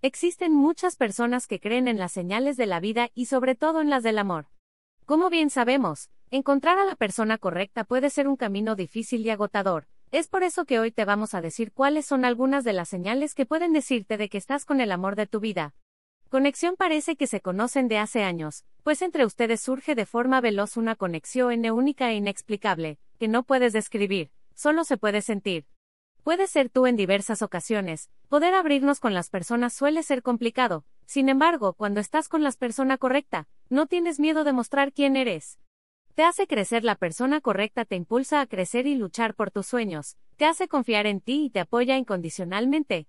Existen muchas personas que creen en las señales de la vida y sobre todo en las del amor. Como bien sabemos, encontrar a la persona correcta puede ser un camino difícil y agotador. Es por eso que hoy te vamos a decir cuáles son algunas de las señales que pueden decirte de que estás con el amor de tu vida. Conexión parece que se conocen de hace años, pues entre ustedes surge de forma veloz una conexión única e inexplicable, que no puedes describir, solo se puede sentir. Puede ser tú en diversas ocasiones, poder abrirnos con las personas suele ser complicado, sin embargo, cuando estás con la persona correcta, no tienes miedo de mostrar quién eres. Te hace crecer la persona correcta, te impulsa a crecer y luchar por tus sueños, te hace confiar en ti y te apoya incondicionalmente.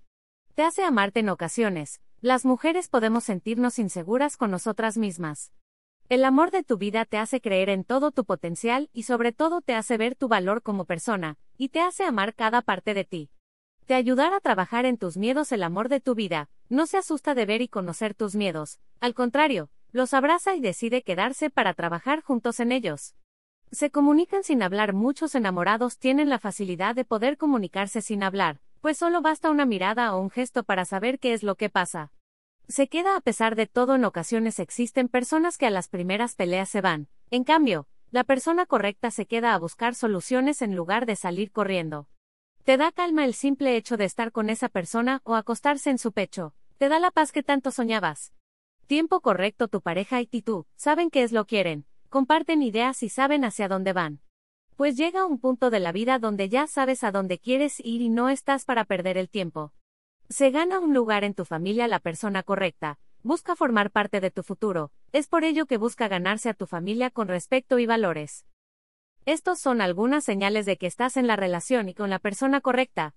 Te hace amarte en ocasiones, las mujeres podemos sentirnos inseguras con nosotras mismas. El amor de tu vida te hace creer en todo tu potencial y sobre todo te hace ver tu valor como persona, y te hace amar cada parte de ti. Te ayudará a trabajar en tus miedos el amor de tu vida, no se asusta de ver y conocer tus miedos, al contrario, los abraza y decide quedarse para trabajar juntos en ellos. Se comunican sin hablar, muchos enamorados tienen la facilidad de poder comunicarse sin hablar, pues solo basta una mirada o un gesto para saber qué es lo que pasa. Se queda a pesar de todo en ocasiones existen personas que a las primeras peleas se van, en cambio, la persona correcta se queda a buscar soluciones en lugar de salir corriendo. Te da calma el simple hecho de estar con esa persona o acostarse en su pecho, te da la paz que tanto soñabas. Tiempo correcto tu pareja y tú, saben qué es lo quieren, comparten ideas y saben hacia dónde van pues llega un punto de la vida donde ya sabes a dónde quieres ir y no estás para perder el tiempo. Se gana un lugar en tu familia la persona correcta, busca formar parte de tu futuro, es por ello que busca ganarse a tu familia con respeto y valores. Estos son algunas señales de que estás en la relación y con la persona correcta,